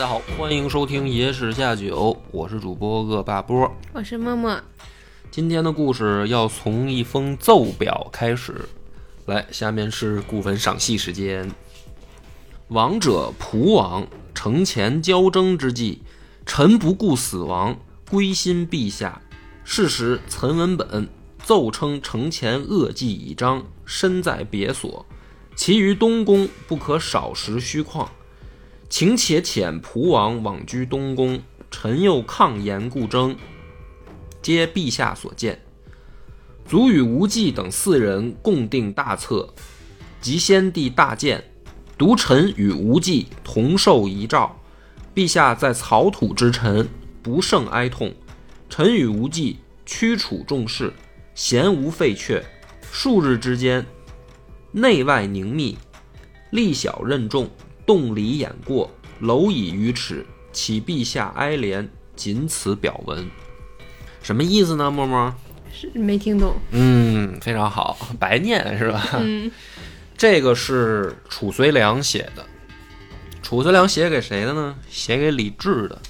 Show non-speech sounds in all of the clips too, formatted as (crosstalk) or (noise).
大家好，欢迎收听《野史下酒》，我是主播恶霸波。我是默默，今天的故事要从一封奏表开始。来，下面是古文赏析时间。王者蒲王，城前交争之际，臣不顾死亡，归心陛下。是时岑文本奏称城前恶迹已彰，身在别所，其余东宫不可少食虚旷。请且遣蒲王往居东宫，臣又抗言故争，皆陛下所见。卒与无忌等四人共定大策，及先帝大鉴，独臣与无忌同受遗诏。陛下在草土之臣，不胜哀痛。臣与无忌驱楚众事，咸无废阙。数日之间，内外凝密，力小任重。动离眼过，蝼蚁于齿，启陛下哀怜，仅此表文。什么意思呢？默默，是没听懂。嗯，非常好，白念是吧？嗯，这个是褚遂良写的。褚遂良写给谁的呢？写给李治的。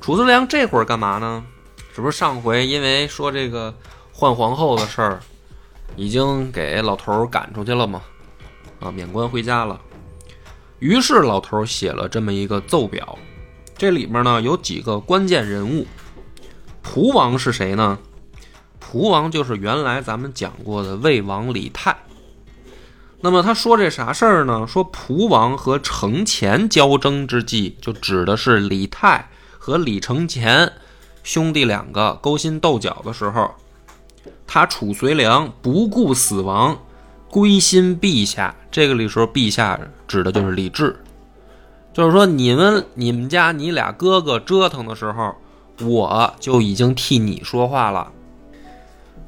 褚遂良这会儿干嘛呢？这不是上回因为说这个换皇后的事儿，已经给老头儿赶出去了吗？啊，免官回家了。于是老头写了这么一个奏表，这里面呢有几个关键人物。蒲王是谁呢？蒲王就是原来咱们讲过的魏王李泰。那么他说这啥事儿呢？说蒲王和程潜交争之际，就指的是李泰和李承乾兄弟两个勾心斗角的时候，他褚遂良不顾死亡。归心陛下，这个里时候陛下指的就是李治，就是说你们你们家你俩哥哥折腾的时候，我就已经替你说话了。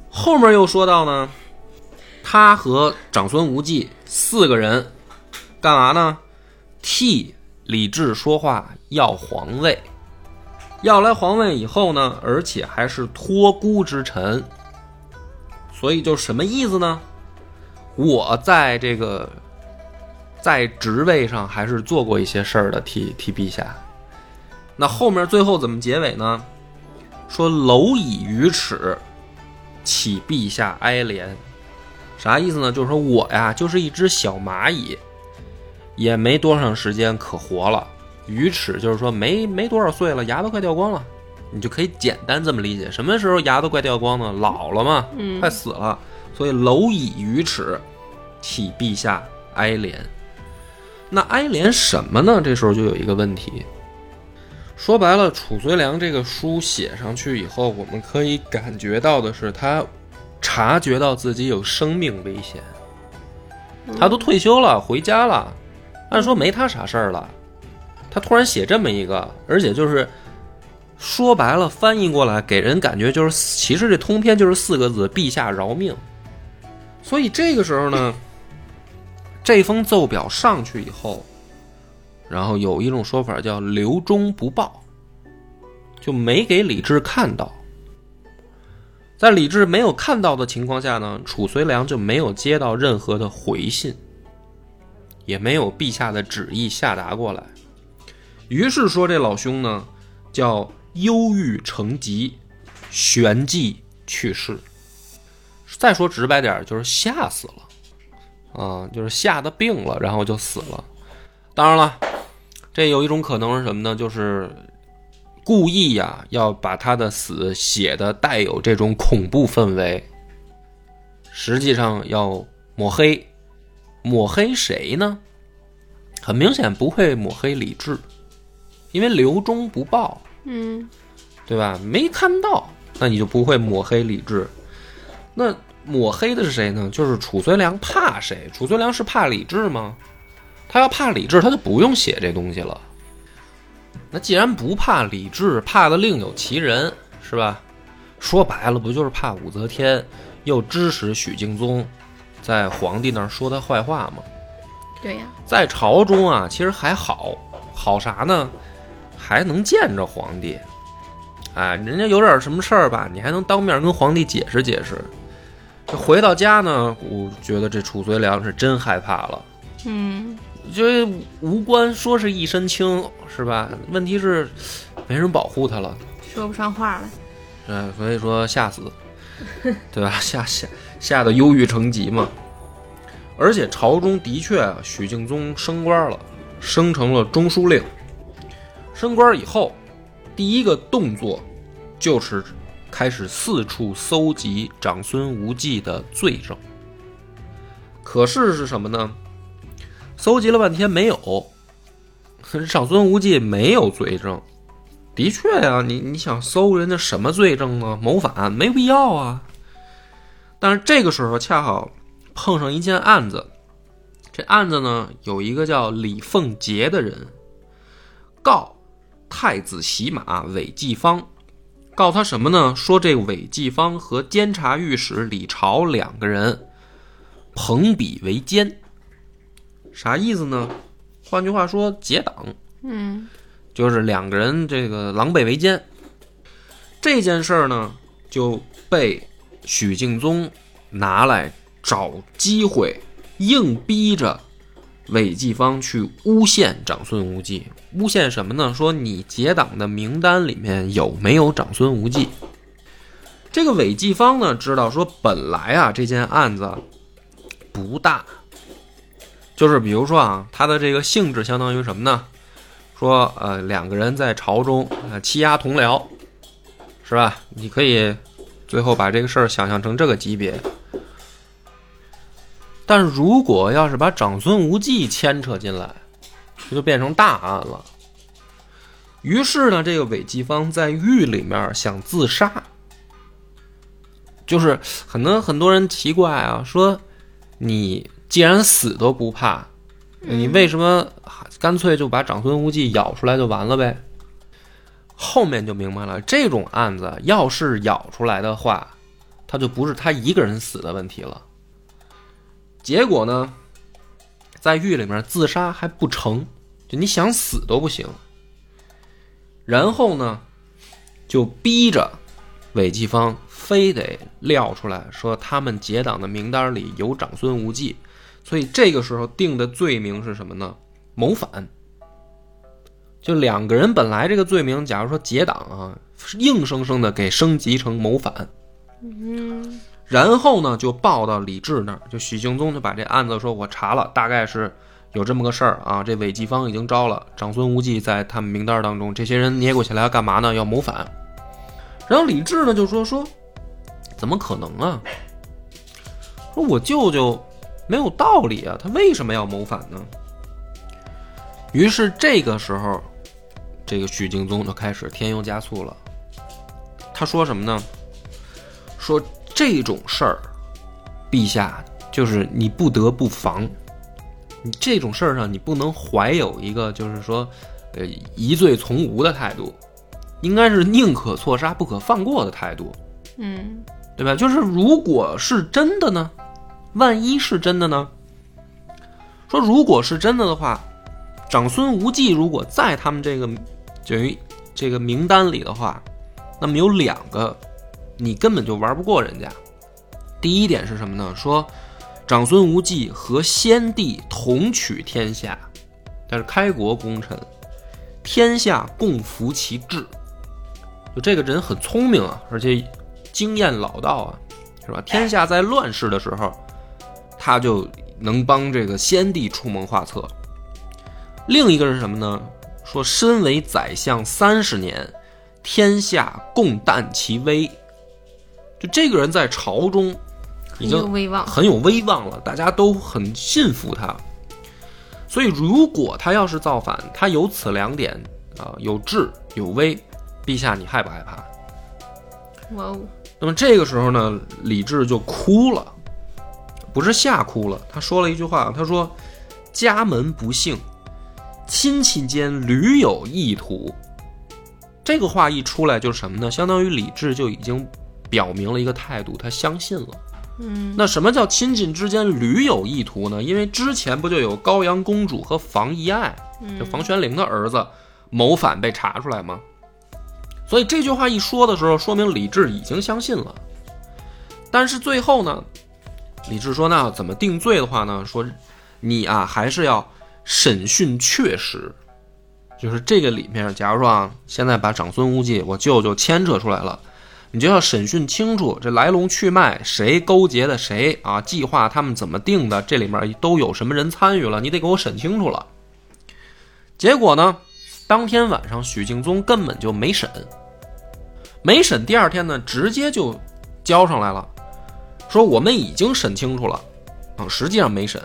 后面又说到呢，他和长孙无忌四个人干嘛呢？替李治说话要皇位，要来皇位以后呢，而且还是托孤之臣，所以就什么意思呢？我在这个在职位上还是做过一些事儿的，替替陛下。那后面最后怎么结尾呢？说蝼蚁于齿，启陛下哀怜。啥意思呢？就是说我呀，就是一只小蚂蚁，也没多长时间可活了。于齿就是说没没多少岁了，牙都快掉光了。你就可以简单这么理解：什么时候牙都快掉光呢？老了嘛，快死了。所以蝼蚁于齿，替陛下哀怜。那哀怜什么呢？这时候就有一个问题。说白了，褚遂良这个书写上去以后，我们可以感觉到的是，他察觉到自己有生命危险。他都退休了，回家了，按说没他啥事儿了。他突然写这么一个，而且就是说白了，翻译过来给人感觉就是，其实这通篇就是四个字：陛下饶命。所以这个时候呢，(laughs) 这封奏表上去以后，然后有一种说法叫“留中不报”，就没给李治看到。在李治没有看到的情况下呢，褚遂良就没有接到任何的回信，也没有陛下的旨意下达过来。于是说这老兄呢，叫忧郁成疾，旋即去世。再说直白点，就是吓死了，啊，就是吓得病了，然后就死了。当然了，这有一种可能是什么呢？就是故意呀，要把他的死写的带有这种恐怖氛围，实际上要抹黑。抹黑谁呢？很明显不会抹黑李治，因为留中不报，嗯，对吧？没看到，那你就不会抹黑李治。那抹黑的是谁呢？就是褚遂良怕谁？褚遂良是怕李治吗？他要怕李治，他就不用写这东西了。那既然不怕李治，怕的另有其人，是吧？说白了，不就是怕武则天又支持许敬宗在皇帝那儿说他坏话吗？对呀，在朝中啊，其实还好，好啥呢？还能见着皇帝，哎，人家有点什么事儿吧，你还能当面跟皇帝解释解释。这回到家呢，我觉得这褚遂良是真害怕了。嗯，就无关说是一身轻，是吧？问题是没人保护他了，说不上话了。嗯，所以说吓死，对吧？吓吓吓得忧郁成疾嘛。而且朝中的确啊，许敬宗升官了，升成了中书令。升官以后，第一个动作就是开始四处搜集长孙无忌的罪证。可是是什么呢？搜集了半天没有，(laughs) 长孙无忌没有罪证。的确呀、你你想搜人家什么罪证呢？谋反没必要啊。但是这个时候恰好碰上一件案子，这案子呢有一个叫李凤杰的人告太子洗马韦继方，告他什么呢？说这个韦继方和监察御史李朝两个人朋比为奸，啥意思呢？换句话说，结党。嗯，就是两个人这个狼狈为奸。这件事儿呢，就被许敬宗拿来找机会，硬逼着韦继方去诬陷长孙无忌。诬陷什么呢？说你结党的名单里面有没有长孙无忌？这个韦继方呢，知道说本来啊这件案子不大，就是比如说啊，他的这个性质相当于什么呢？说呃两个人在朝中呃欺压同僚，是吧？你可以最后把这个事儿想象成这个级别。但如果要是把长孙无忌牵扯进来，这就变成大案了。于是呢，这个韦继芳在狱里面想自杀，就是很多很多人奇怪啊，说你既然死都不怕，你为什么干脆就把长孙无忌咬出来就完了呗？后面就明白了，这种案子要是咬出来的话，他就不是他一个人死的问题了。结果呢，在狱里面自杀还不成，就你想死都不行。然后呢，就逼着韦继芳非得撂出来说他们结党的名单里有长孙无忌，所以这个时候定的罪名是什么呢？谋反。就两个人本来这个罪名，假如说结党啊，硬生生的给升级成谋反。嗯，然后呢，就报到李治那儿，就许敬宗就把这案子说，我查了，大概是有这么个事儿啊。这韦继方已经招了，长孙无忌在他们名单当中，这些人捏过起来要干嘛呢？要谋反。然后李治呢就说说，怎么可能啊？说我舅舅没有道理啊，他为什么要谋反呢？于是这个时候，这个许敬宗就开始添油加醋了。他说什么呢？说这种事儿，陛下就是你不得不防。你这种事儿上，你不能怀有一个就是说，呃，疑罪从无的态度，应该是宁可错杀不可放过的态度，嗯，对吧？就是如果是真的呢，万一是真的呢？说如果是真的的话，长孙无忌如果在他们这个等于这个名单里的话，那么有两个你根本就玩不过人家。第一点是什么呢？说长孙无忌和先帝同取天下，但是开国功臣，天下共服其志。就这个人很聪明啊，而且经验老道啊，是吧？天下在乱世的时候，他就能帮这个先帝出谋划策。另一个是什么呢？说身为宰相三十年，天下共啖其威。就这个人在朝中已经威望。很有威望了，大家都很信服他。所以，如果他要是造反，他有此两点啊、有智有威，陛下你害不害怕？哇哦，那么这个时候呢，李治就哭了，不是吓哭了，他说了一句话，他说：“家门不幸，亲戚间屡有意图。这个话一出来，就是什么呢？相当于李治就已经表明了一个态度，他相信了。嗯那什么叫亲近之间屡有意图呢？因为之前不就有高阳公主和房遗爱，就房玄龄的儿子谋反被查出来吗？所以这句话一说的时候，说明李治已经相信了。但是最后呢，李治说：“那要怎么定罪的话呢？说你啊，还是要审讯确实。就是这个里面，假如说啊，现在把长孙无忌我舅舅牵扯出来了，你就要审讯清楚这来龙去脉，谁勾结的谁啊，计划他们怎么定的，这里面都有什么人参与了，你得给我审清楚了。结果呢，当天晚上许敬宗根本就没审，没审，第二天呢，直接就交上来了，说我们已经审清楚了，啊，实际上没审，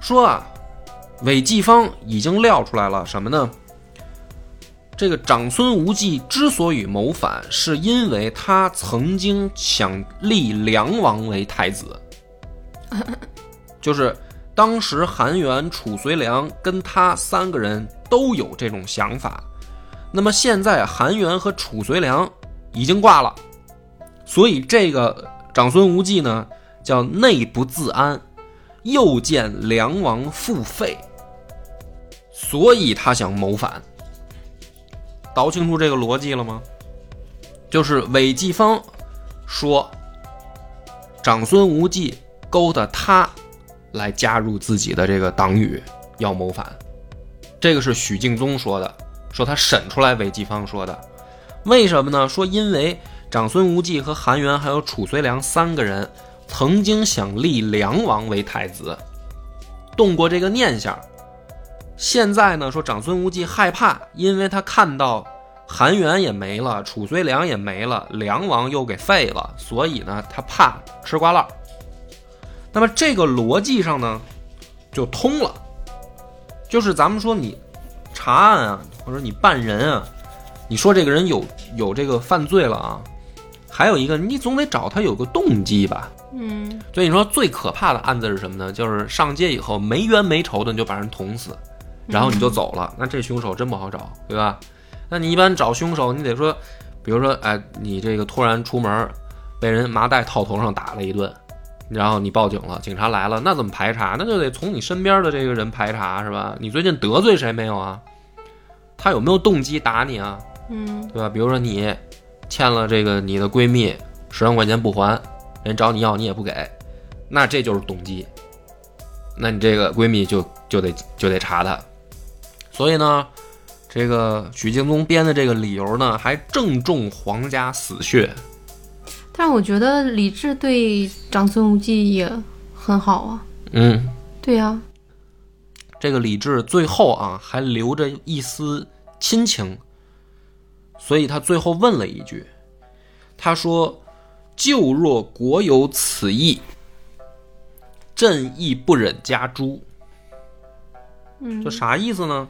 说啊，韦继方已经料出来了什么呢？这个长孙无忌之所以谋反，是因为他曾经想立梁王为太子，(laughs) 就是当时韩元、褚遂良跟他三个人都有这种想法。那么现在韩元和褚遂良已经挂了，所以这个长孙无忌呢叫内不自安，又见梁王复废，所以他想谋反。倒清楚这个逻辑了吗？就是韦继方说，长孙无忌勾搭他来加入自己的这个党羽，要谋反。这个是许敬宗说的，说他审出来韦继方说的。为什么呢？说因为长孙无忌和韩元还有褚遂良三个人曾经想立梁王为太子，动过这个念想。现在呢，说长孙无忌害怕，因为他看到韩元也没了，褚遂良也没了，梁王又给废了，所以呢，他怕吃瓜烂。那么这个逻辑上呢，就通了。就是咱们说你查案啊，或者你办人啊，你说这个人有有这个犯罪了啊，还有一个你总得找他有个动机吧。嗯所以你说最可怕的案子是什么呢？就是上街以后没冤没仇的你就把人捅死，然后你就走了，那这凶手真不好找，对吧？那你一般找凶手，你得说，比如说，哎，你这个突然出门被人麻袋套头上打了一顿，然后你报警了，警察来了，那怎么排查？那就得从你身边的这个人排查，是吧？你最近得罪谁没有啊？他有没有动机打你啊？嗯对吧？比如说你欠了这个你的闺蜜十万块钱不还，人找你要你也不给，那这就是动机。那你这个闺蜜就就得就得查她。所以呢，这个许敬宗编的这个理由呢，还正中皇家死穴。但我觉得李治对长孙无忌也很好啊。嗯，对呀、这个李治最后啊还留着一丝亲情，所以他最后问了一句，他说：“就若国有此意，朕亦不忍加诛。”嗯就啥意思呢？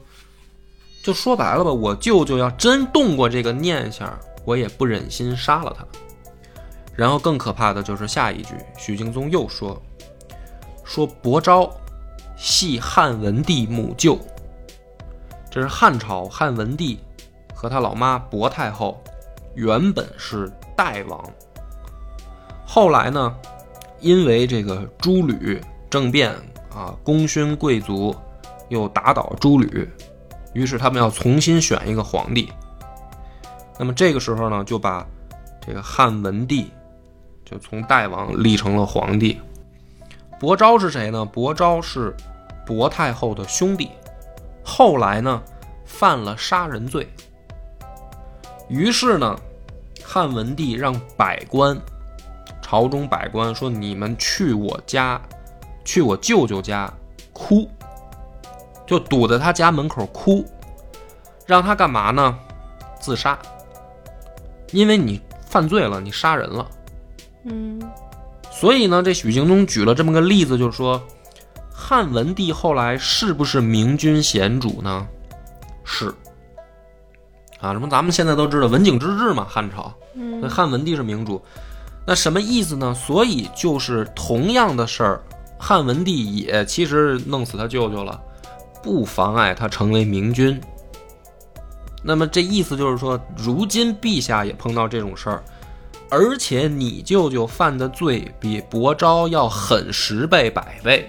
就说白了吧，我舅舅要真动过这个念想，我也不忍心杀了他。然后更可怕的就是下一句，许敬宗又说：“说伯昭系汉文帝母舅，这是汉朝汉文帝和他老妈薄太后原本是代王，后来呢，因为这个诸吕政变啊，功勋贵族又打倒诸吕，于是他们要重新选一个皇帝。那么这个时候呢，就把这个汉文帝就从代王立成了皇帝。伯昭是谁呢？伯昭是薄太后的兄弟，后来呢犯了杀人罪。于是呢，汉文帝让百官，朝中百官说：“你们去我家，去我舅舅家哭，就堵在他家门口哭，让他干嘛呢？自杀。因为你犯罪了，你杀人了。嗯所以呢，这许敬宗举了这么个例子，就是说，汉文帝后来是不是明君贤主呢？是。啊，什么咱们现在都知道文景之治嘛，汉朝，那嗯汉文帝是明主，那什么意思呢？所以就是同样的事儿，汉文帝也其实弄死他舅舅了，不妨碍他成为明君。那么这意思就是说，如今陛下也碰到这种事儿，而且你舅舅犯的罪比伯昭要狠十倍百倍。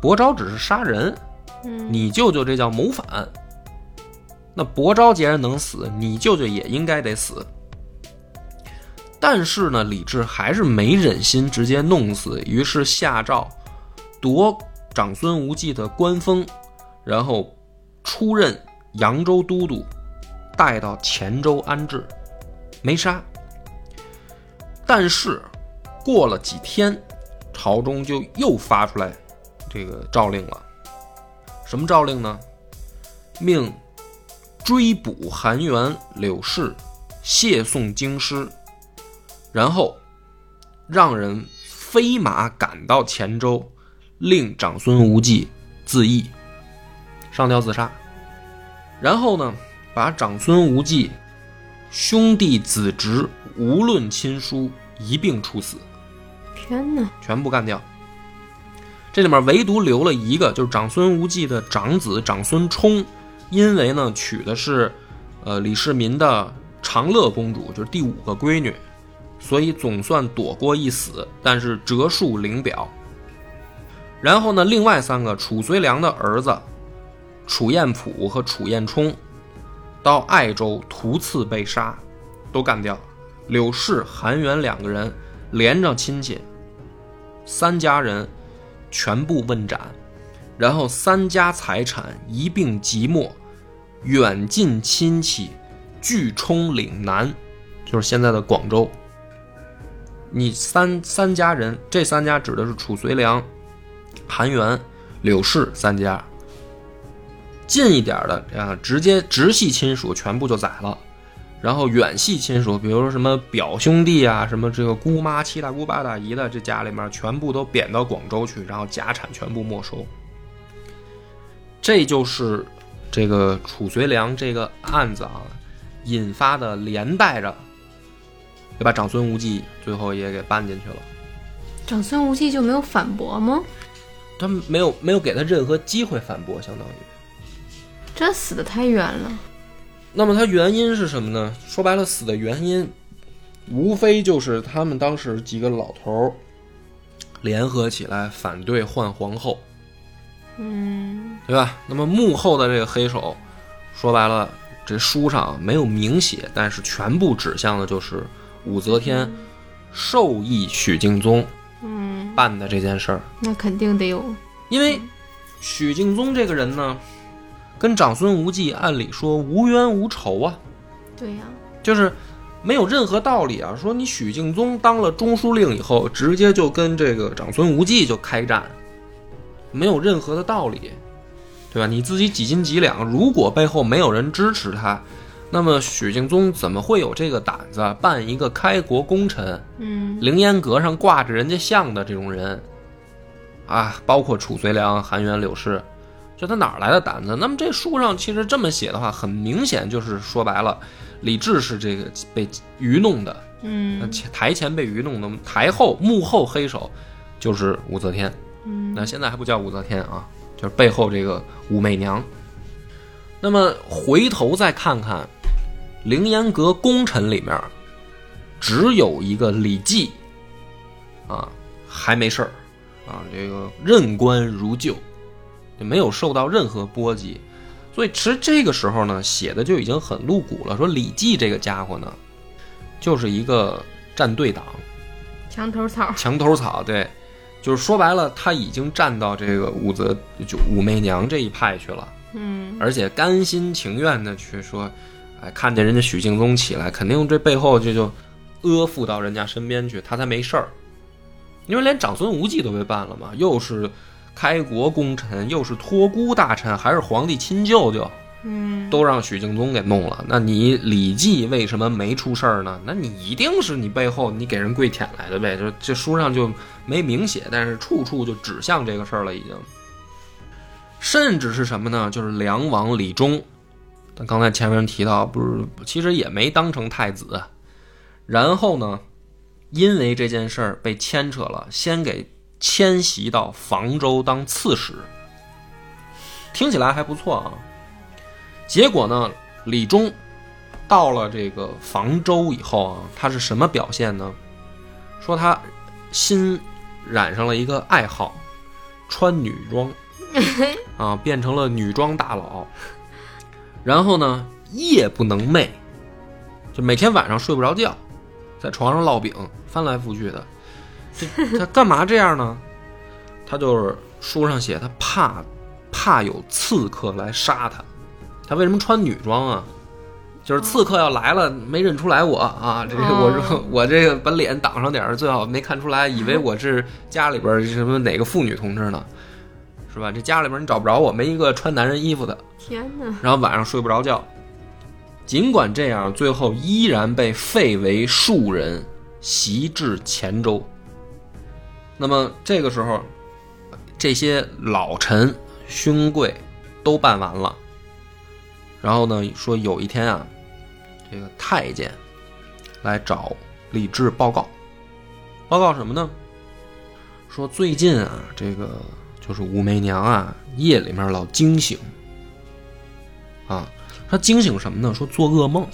伯昭只是杀人，你舅舅这叫谋反。那伯昭既然能死，你舅舅也应该得死。但是呢，李治还是没忍心直接弄死，于是下诏夺长孙无忌的官封，然后出任扬州都督，带到黔州安置，没杀。但是过了几天，朝中就又发出来这个诏令了。什么诏令呢？命追捕韩元、柳氏，谢送京师。然后，让人飞马赶到黔州，令长孙无忌自缢，上吊自杀。然后呢，把长孙无忌兄弟子侄无论亲疏一并处死，天哪！全部干掉。这里面唯独留了一个，就是长孙无忌的长子长孙冲，因为呢娶的是，呃李世民的长乐公主，就是第五个闺女。所以总算躲过一死，但是折数领表。然后呢，另外三个褚遂良的儿子楚彦普和楚彦冲，到爱州途次被杀，都干掉。柳氏、韩元两个人连着亲戚，三家人全部问斩，然后三家财产一并即没，远近亲戚俱冲岭南，就是现在的广州。你三三家人，这三家指的是褚遂良、韩元、柳氏三家。近一点的啊，直接直系亲属全部就宰了，然后远系亲属，比如说什么表兄弟啊，什么这个姑妈、七大姑八大姨的，这家里面全部都贬到广州去，然后家产全部没收。这就是这个褚遂良这个案子啊，引发的连带着。就把长孙无忌最后也给办进去了。长孙无忌就没有反驳吗？他没有没有给他任何机会反驳，相当于。这死的太冤了。那么他原因是什么呢？说白了，死的原因无非就是他们当时几个老头儿联合起来反对换皇后，嗯，对吧？那么幕后的这个黑手，说白了，这书上没有明写，但是全部指向的就是。武则天授意许敬宗，嗯，办的这件事儿，那肯定得有，因为许敬宗这个人呢，跟长孙无忌按理说无冤无仇啊，对呀，就是没有任何道理啊。说你许敬宗当了中书令以后，直接就跟这个长孙无忌就开战，没有任何的道理，对吧？你自己几斤几两，如果背后没有人支持他。那么许敬宗怎么会有这个胆子办一个开国功臣？嗯，凌烟阁上挂着人家像的这种人，啊，包括褚遂良、韩元、柳氏，就他哪来的胆子？那么这书上其实这么写的话，很明显就是说白了，李治是这个被愚弄的，嗯，台前被愚弄的，台后幕后黑手就是武则天，嗯，那现在还不叫武则天啊，就是背后这个武媚娘。那么回头再看看。凌烟阁功臣里面，只有一个李绩，啊，还没事儿，啊，这个任官如旧，就没有受到任何波及。所以，其实这个时候呢，写的就已经很露骨了。说李绩这个家伙呢，就是一个站队党，墙头草，墙头草，对，就是说白了，他已经站到这个武则就武媚娘这一派去了，嗯，而且甘心情愿的去说。哎，看见人家许敬宗起来，肯定这背后就就阿附到人家身边去，他才没事儿。因为连长孙无忌都被办了嘛，又是开国功臣，又是托孤大臣，还是皇帝亲舅舅，嗯，都让许敬宗给弄了。那你李绩为什么没出事儿呢？那你一定是你背后你给人跪舔来的呗？就这书上就没明写，但是处处就指向这个事儿了，已经。甚至是什么呢？就是梁王李忠。但刚才前面提到，不是，其实也没当成太子。然后呢，因为这件事儿被牵扯了，先给迁徙到房州当刺史。听起来还不错啊。结果呢，李忠到了这个房州以后啊，他是什么表现呢？说他新染上了一个爱好，穿女装 (laughs) 啊，变成了女装大佬。然后呢，夜不能寐，就每天晚上睡不着觉，在床上烙饼，翻来覆去的。这 (laughs) 他干嘛这样呢？他就是书上写，他怕怕有刺客来杀他。他为什么穿女装啊？就是刺客要来了，没认出来我啊！这个我这哦我这个把脸挡上点儿，最好没看出来，以为我是家里边什么哪个妇女同志呢，是吧？这家里边你找不着我，没一个穿男人衣服的。天哪！然后晚上睡不着觉。尽管这样，最后依然被废为庶人，袭至黔州。那么这个时候，这些老臣、勋贵都办完了。然后呢，说有一天啊，这个太监来找李治报告，报告什么呢？说最近啊，这个就是武媚娘啊，夜里面老惊醒。啊，他惊醒什么呢？说做噩梦，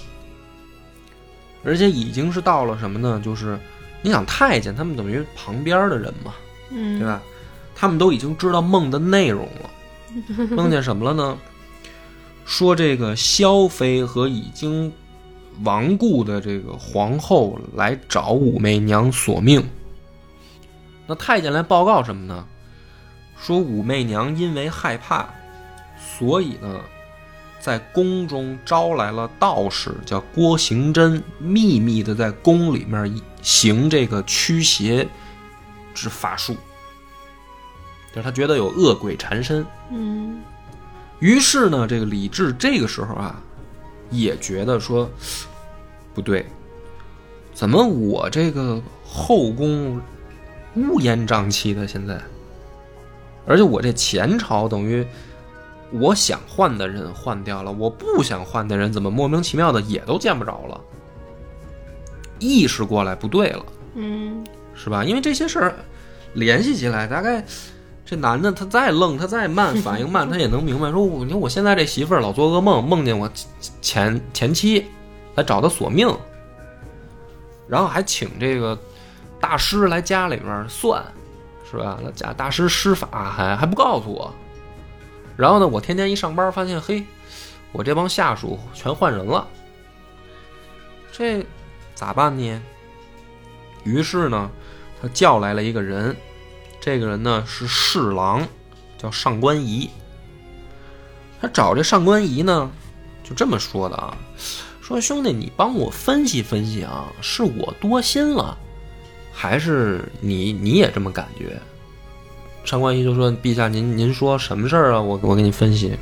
而且已经是到了什么呢？就是你想太监他们等于旁边的人嘛，对嗯，吧？他们都已经知道梦的内容了，(laughs) 梦见什么了呢？说这个萧妃和已经亡故的这个皇后来找武媚娘索命。那太监来报告什么呢？说武媚娘因为害怕，所以呢，在宫中招来了道士，叫郭行真，秘密的在宫里面行这个驱邪之法术。就是他觉得有恶鬼缠身，嗯，于是呢，这个李治这个时候啊，也觉得说不对，怎么我这个后宫乌烟瘴气的现在，而且我这前朝等于我想换的人换掉了，我不想换的人怎么莫名其妙的也都见不着了？意识过来不对了，嗯，是吧？因为这些事儿联系起来，大概这男的他再愣，他再慢，反应慢，他也能明白。说 (laughs) 我你看我现在这媳妇儿老做噩梦，梦见我前前妻来找他索命，然后还请这个大师来家里边算，是吧？那家大师施法还还不告诉我。然后呢，我天天一上班发现，嘿，我这帮下属全换人了，这咋办呢？于是呢，他叫来了一个人，这个人呢是侍郎，叫上官仪。他找这上官仪呢，就这么说的啊，说兄弟，你帮我分析分析啊，是我多心了，还是你你也这么感觉？上官仪就说：“陛下，您您说什么事儿啊？我我给你分析。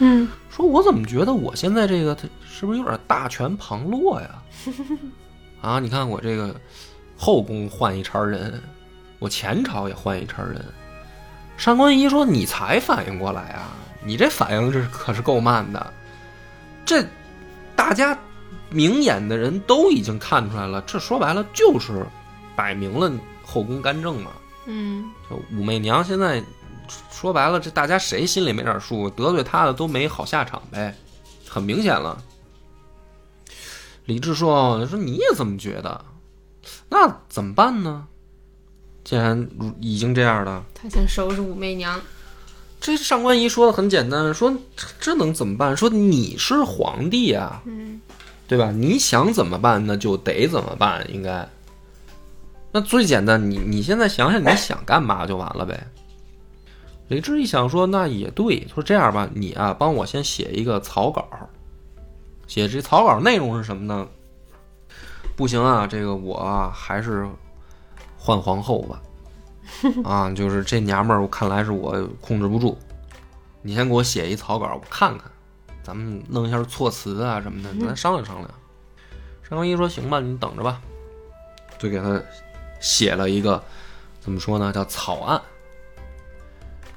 嗯，说我怎么觉得我现在这个他是不是有点大权旁落呀？(laughs) 啊，你看我这个后宫换一茬人，我前朝也换一茬人。上官仪说：“你才反应过来啊？你这反应这可是够慢的。这大家明眼的人都已经看出来了，这说白了就是摆明了后宫干政嘛。嗯，就武媚娘现在说白了，这大家谁心里没点数？得罪她的都没好下场呗，很明显了。李治说：“说你也这么觉得，那怎么办呢？既然已经这样了，他想收拾武媚娘。这上官仪说的很简单，说这这能怎么办？说你是皇帝啊，嗯，对吧？你想怎么办，那就得怎么办，应该。那最简单，你你现在想想你想干嘛就完了呗。李治一想说，那也对，说这样吧，你啊帮我先写一个草稿，写这草稿内容是什么呢？不行啊，这个我啊还是换皇后吧。(laughs) 啊，就是这娘们儿，我看来是我控制不住。你先给我写一草稿，我看看，咱们弄一下措辞啊什么的，咱商量商量。上官仪说：“行吧，你等着吧。”就给他写了一个怎么说呢，叫草案。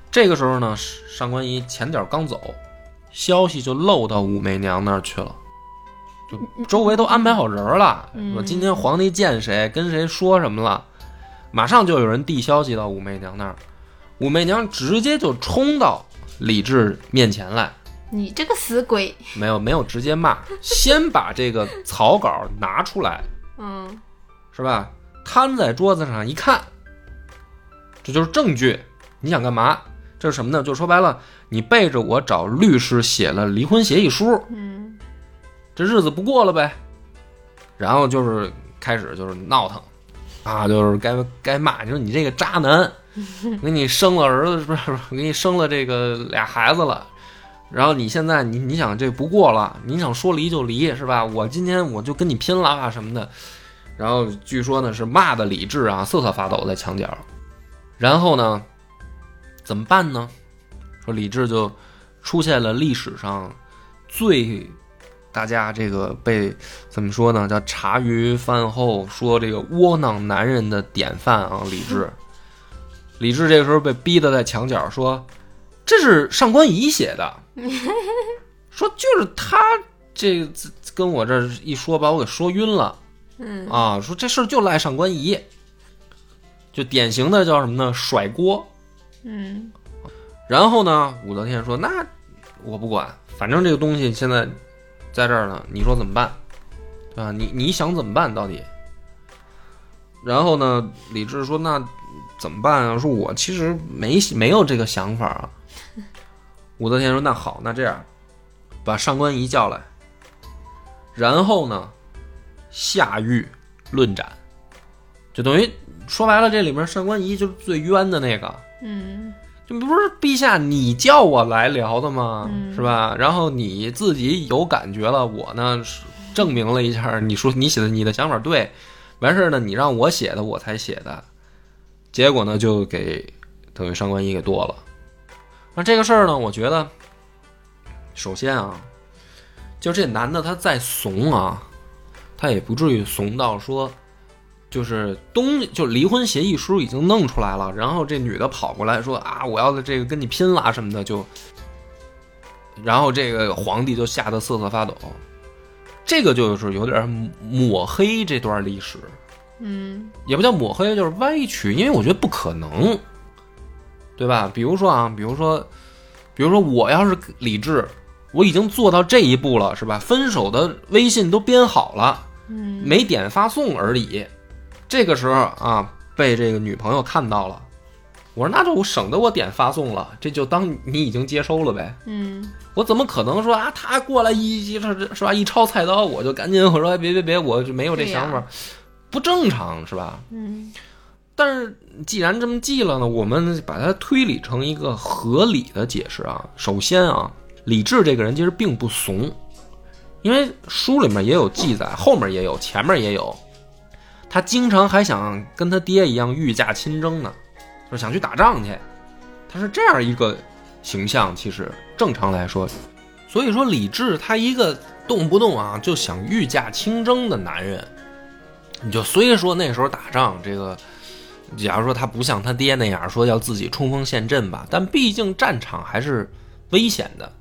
这个时候呢，上官仪前脚刚走，消息就漏到武媚娘那儿去了，就周围都安排好人了，说今天皇帝见谁，跟谁说什么了，马上就有人递消息到武媚娘那儿，武媚娘直接就冲到李治面前来，你这个死鬼，没有没有直接骂，(laughs) 先把这个草稿拿出来，嗯是吧？摊在桌子上一看，这就是证据。你想干嘛？这是什么呢？就说白了，你背着我找律师写了离婚协议书，嗯这日子不过了呗。然后就是开始就是闹腾，啊，就是该该骂，你说你这个渣男，(laughs) 给你生了儿子是不是？给你生了这个俩孩子了，然后你现在你你想这不过了，你想说离就离是吧？我今天我就跟你拼了啊什么的。然后据说呢是骂的李治啊瑟瑟发抖在墙角，然后呢怎么办呢？说李治就出现了历史上最大家这个被怎么说呢？叫茶余饭后说这个窝囊男人的典范啊，李治。李治这个时候被逼得在墙角说：“这是上官仪写的，(laughs) 说就是他这个跟我这一说，把我给说晕了嗯啊！说这事儿就赖上官仪，就典型的叫什么呢？甩锅。嗯然后呢，武则天说：“那我不管，反正这个东西现在在这儿呢，你说怎么办？对吧？你你想怎么办到底？”然后呢，李治说：“那怎么办啊？说我其实没没有这个想法啊。(laughs) ”武则天说：“那好，那这样，把上官仪叫来，然后呢，下狱论斩，就等于说白了，这里面上官仪就是最冤的那个。”嗯不是陛下你叫我来聊的吗？嗯是吧？然后你自己有感觉了，我呢证明了一下，你说你写的你的想法对，完事儿呢，你让我写的我才写的，结果呢就给等于上官仪给剁了。那这个事儿呢，我觉得，首先啊，就这男的他再怂啊，他也不至于怂到说。就是东就离婚协议书已经弄出来了，然后这女的跑过来说啊，我要的这个跟你拼啦什么的，就，然后这个皇帝就吓得瑟瑟发抖，这个就是有点抹黑这段历史，嗯也不叫抹黑，就是歪曲，因为我觉得不可能，对吧？比如说啊，比如说，比如说我要是李治，我已经做到这一步了，是吧？分手的微信都编好了，嗯没点发送而已。这个时候啊，被这个女朋友看到了，我说那就我省得我点发送了，这就当你已经接收了呗。嗯我怎么可能说啊，他过来一一是吧，一抄菜刀我就赶紧我说哎别别别，我就没有这想法，不正常是吧？嗯但是既然这么记了呢，我们把它推理成一个合理的解释啊。首先啊，李治这个人其实并不怂，因为书里面也有记载，后面也有，前面也有。他经常还想跟他爹一样御驾亲征呢，就是想去打仗去。他是这样一个形象，其实正常来说，所以说李治他一个动不动啊就想御驾亲征的男人，你就虽说那时候打仗这个。假如说他不像他爹那样说要自己冲锋陷阵吧，但毕竟战场还是危险的，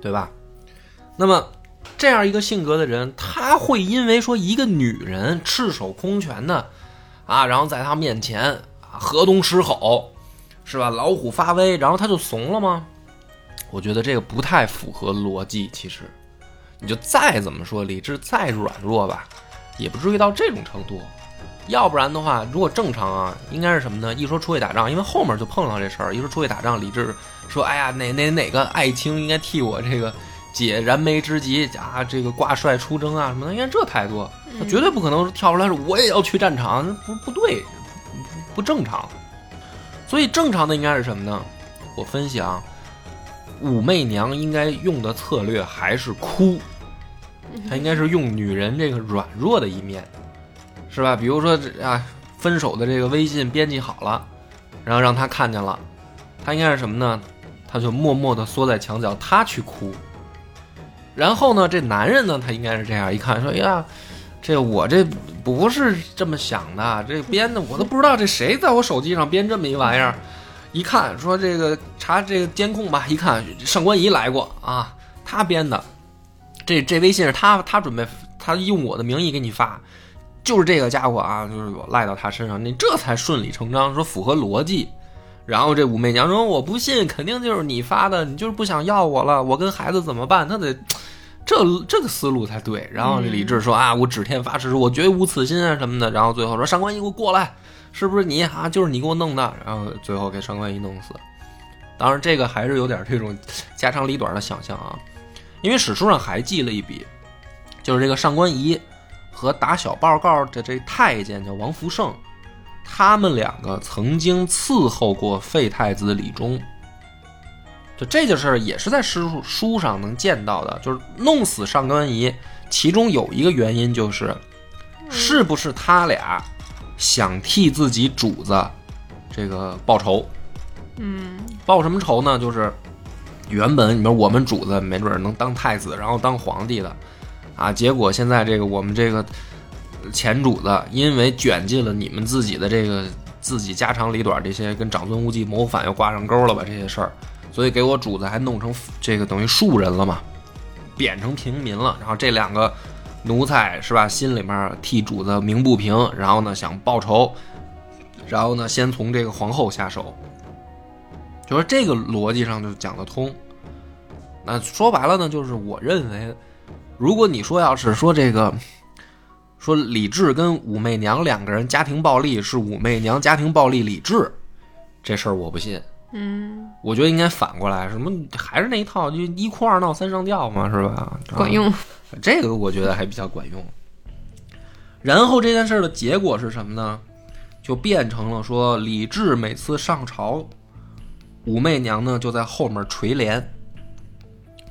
对吧？那么这样一个性格的人，他会因为说一个女人赤手空拳的啊，然后在他面前啊河东狮吼，是吧？老虎发威，然后他就怂了吗？我觉得这个不太符合逻辑。其实，你就再怎么说理智再软弱吧，也不至于到这种程度。要不然的话，如果正常啊，应该是什么呢？一说出去打仗，因为后面就碰到这事儿。一说出去打仗，李治说：“哎呀，哪哪哪个爱卿应该替我这个解燃眉之急啊，这个挂帅出征啊什么的。”应该这态度，他绝对不可能跳出来说我也要去战场，不不对，不不正常。所以正常的应该是什么呢？我分析啊，武媚娘应该用的策略还是哭，她应该是用女人这个软弱的一面。是吧？比如说这啊，分手的这个微信编辑好了，然后让他看见了，他应该是什么呢？他就默默的缩在墙角，他去哭。然后呢，这男人呢，他应该是这样一看，说：“哎呀，这我这不是这么想的，这编的我都不知道这谁在我手机上编这么一玩意儿。一看说这个查这个监控吧，一看上官仪来过啊，他编的，这这微信是他他准备他用我的名义给你发。”就是这个家伙啊，就是赖到他身上，你这才顺理成章，说符合逻辑。然后这武媚娘说：“我不信，肯定就是你发的，你就是不想要我了，我跟孩子怎么办？”他得这这个思路才对。然后这李治说：“啊，我指天发誓，我绝无此心啊什么的。”然后最后说：“上官仪，给我过来，是不是你啊？就是你给我弄的。”然后最后给上官仪弄死。当然，这个还是有点这种家长里短的想象啊，因为史书上还记了一笔，就是这个上官仪和打小报告的这太监叫王福胜，他们两个曾经伺候过废太子李忠。就这件事儿也是在诗书上能见到的，就是弄死上官仪，其中有一个原因就是，是不是他俩想替自己主子这个报仇？嗯报什么仇呢？就是原本你说我们主子没准儿能当太子，然后当皇帝的，啊，结果现在这个我们这个前主子因为卷进了你们自己的这个自己家长里短这些跟长孙无忌谋反又挂上钩了吧这些事儿，所以给我主子还弄成这个等于庶人了嘛，贬成平民了，然后这两个奴才是吧，心里面替主子鸣不平，然后呢想报仇，然后呢先从这个皇后下手。就说这个逻辑上就讲得通。那说白了呢，就是我认为，如果你说要是说这个，说李治跟武媚娘两个人家庭暴力是武媚娘家庭暴力李治，这事儿我不信。嗯，我觉得应该反过来，什么还是那一套，就一哭二闹三上吊嘛，是吧？管用。这个我觉得还比较管用。然后这件事儿的结果是什么呢？就变成了说李治每次上朝，武媚娘呢就在后面垂帘，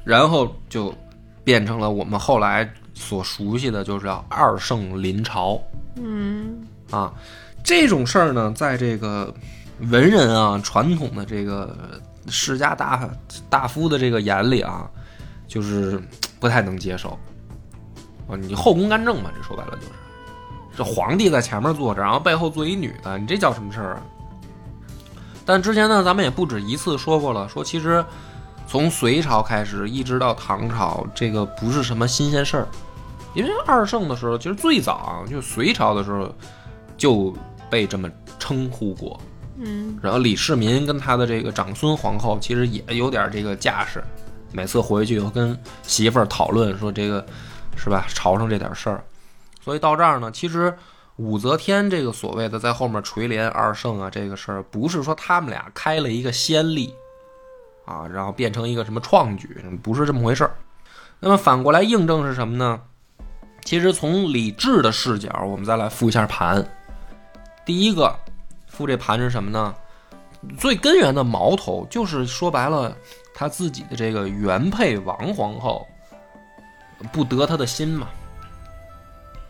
然后就变成了我们后来所熟悉的，就是叫二圣临朝嗯啊。这种事儿呢，在这个文人啊、传统的这个世家大大夫的这个眼里啊，就是不太能接受。啊，你后宫干政嘛，这说白了就是，这皇帝在前面坐着，然后背后坐一女的，你这叫什么事儿啊？但之前呢，咱们也不止一次说过了，说其实从隋朝开始一直到唐朝，这个不是什么新鲜事儿，因为二圣的时候，其实最早，就隋朝的时候就被这么称呼过。嗯然后李世民跟他的这个长孙皇后其实也有点这个架势，每次回去又跟媳妇儿讨论说这个是吧朝上这点事儿，所以到这儿呢，其实武则天这个所谓的在后面垂帘二圣啊这个事儿，不是说他们俩开了一个先例啊，然后变成一个什么创举，不是这么回事儿。那么反过来印证是什么呢？其实从李治的视角，我们再来复一下盘。第一个复这盘是什么呢？最根源的矛头就是说白了，他自己的这个原配王皇后不得他的心嘛，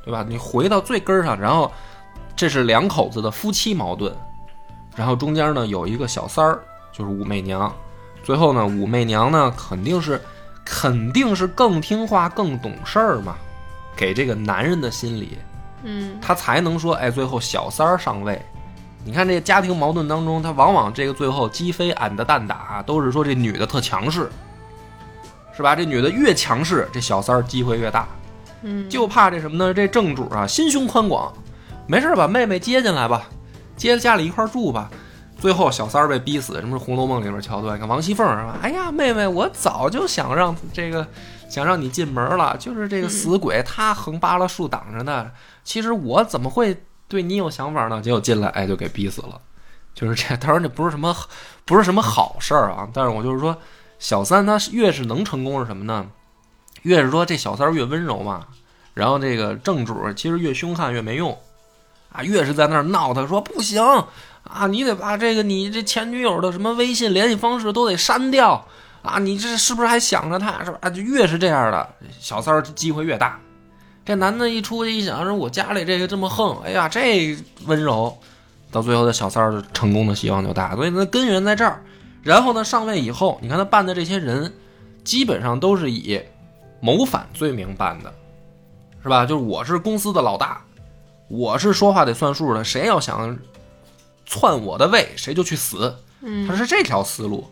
对吧？你回到最根儿上，然后这是两口子的夫妻矛盾，然后中间呢有一个小三儿，就是武媚娘，最后呢武媚娘呢肯定是肯定是更听话、更懂事儿嘛，给这个男人的心理，嗯他才能说，哎，最后小三儿上位。你看这家庭矛盾当中，他往往这个最后鸡飞俺的蛋打，都是说这女的特强势，是吧？这女的越强势，这小三儿机会越大。嗯，就怕这什么呢？这正主啊，心胸宽广，没事把妹妹接进来吧，接着家里一块儿住吧。最后小三儿被逼死，什么是《红楼梦》里面桥段？你看王熙凤是吧？哎呀，妹妹，我早就想让这个想让你进门了，就是这个死鬼他横扒拉竖挡着呢。其实我怎么会对你有想法呢？结果进来，哎，就给逼死了。就是这，(laughs) 当然这不是什么不是什么好事儿啊。但是我就是说，小三他越是能成功是什么呢？越是说这小三儿越温柔嘛，然后这个正主其实越凶悍越没用，啊，越是在那儿闹他说不行啊，你得把这个你这前女友的什么微信联系方式都得删掉啊，你这是不是还想着她是吧？啊，就越是这样的小三儿机会越大。这男的一出去一想，说我家里这个这么横，哎呀，这温柔，到最后的小三儿成功的希望就大，所以呢根源在这儿。然后呢上位以后，你看他办的这些人，基本上都是以谋反罪名办的，是吧？就是我是公司的老大，我是说话得算数的，谁要想篡我的位，谁就去死。嗯他是这条思路，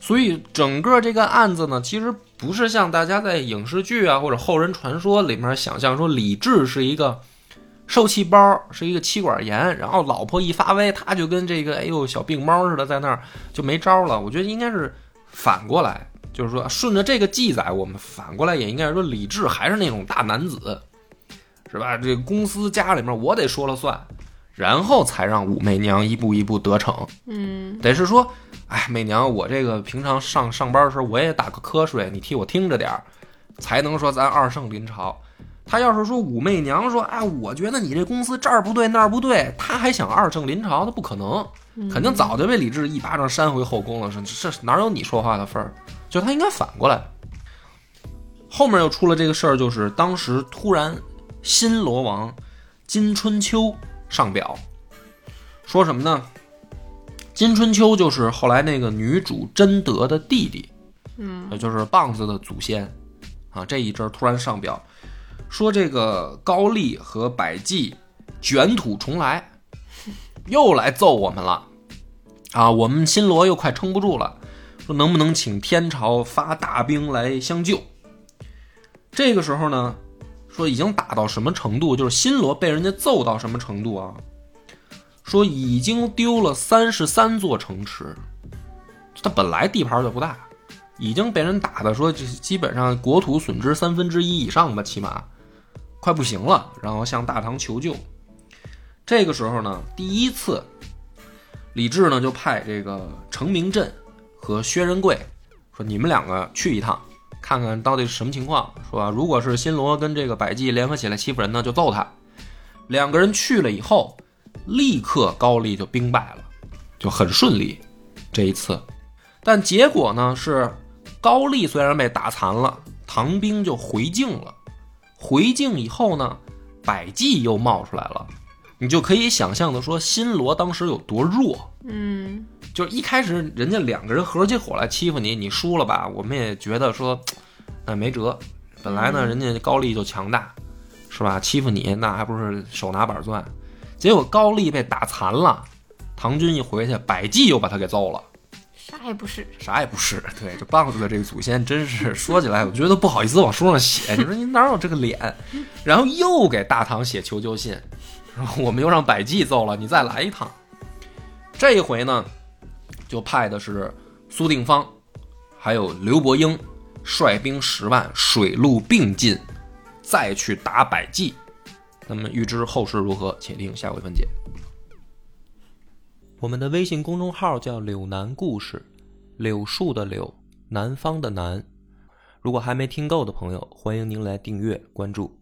所以整个这个案子呢，其实不是像大家在影视剧啊或者后人传说里面想象说李治是一个受气包是一个妻管严，然后老婆一发威，他就跟这个哎呦小病猫似的，在那儿就没招了。我觉得应该是反过来，就是说顺着这个记载，我们反过来也应该说李治还是那种大男子，是吧？这公司家里面我得说了算，然后才让武媚娘一步一步得逞。嗯得是说，哎，媚娘，我这个平常上上班的时候我也打个瞌睡，你替我听着点儿，才能说咱二圣临朝。他要是说武媚娘说，哎，我觉得你这公司这儿不对那儿不对，他还想二圣临朝，那不可能，肯定早就被李治一巴掌扇回后宫了。说这这哪有你说话的份儿？就他应该反过来。后面又出了这个事儿，就是当时突然新罗王金春秋上表，说什么呢？金春秋就是后来那个女主贞德的弟弟，嗯，也就是棒子的祖先啊。这一阵儿突然上表，说这个高丽和百济卷土重来，又来揍我们了啊！我们新罗又快撑不住了，说能不能请天朝发大兵来相救？这个时候呢，说已经打到什么程度，就是新罗被人家揍到什么程度啊？说已经丢了三十三座城池，它本来地盘就不大，已经被人打的说这基本上国土损失三分之一以上吧，起码快不行了，然后向大唐求救。这个时候呢，第一次，李治呢就派这个程明镇和薛仁贵说：“你们两个去一趟，看看到底是什么情况，是吧？如果是新罗跟这个百济联合起来欺负人呢，就揍他。”两个人去了以后，立刻高丽就兵败了，就很顺利这一次。但结果呢是，高丽虽然被打残了，唐兵就回境了。回境以后呢，百济又冒出来了。你就可以想象的说，新罗当时有多弱。嗯就是一开始人家两个人合起伙来欺负你，你输了吧？我们也觉得说，那没辙。本来呢，人家高丽就强大，是吧？欺负你那还不是手拿板钻？结果高丽被打残了，唐军一回去，百济又把他给揍了，啥也不是。啥也不是。(laughs) 对，这棒子的这个祖先真是说起来，我觉得不好意思往书上写。(laughs) 你说你哪有这个脸？然后又给大唐写求救信，然后我们又让百济揍了，你再来一趟。这一回呢，就派的是苏定方，还有刘伯英，率兵十万，水陆并进，再去打百济。那么预知后事如何，且听下回分解。我们的微信公众号叫“柳南故事”，柳树的柳，南方的南。如果还没听够的朋友，欢迎您来订阅关注。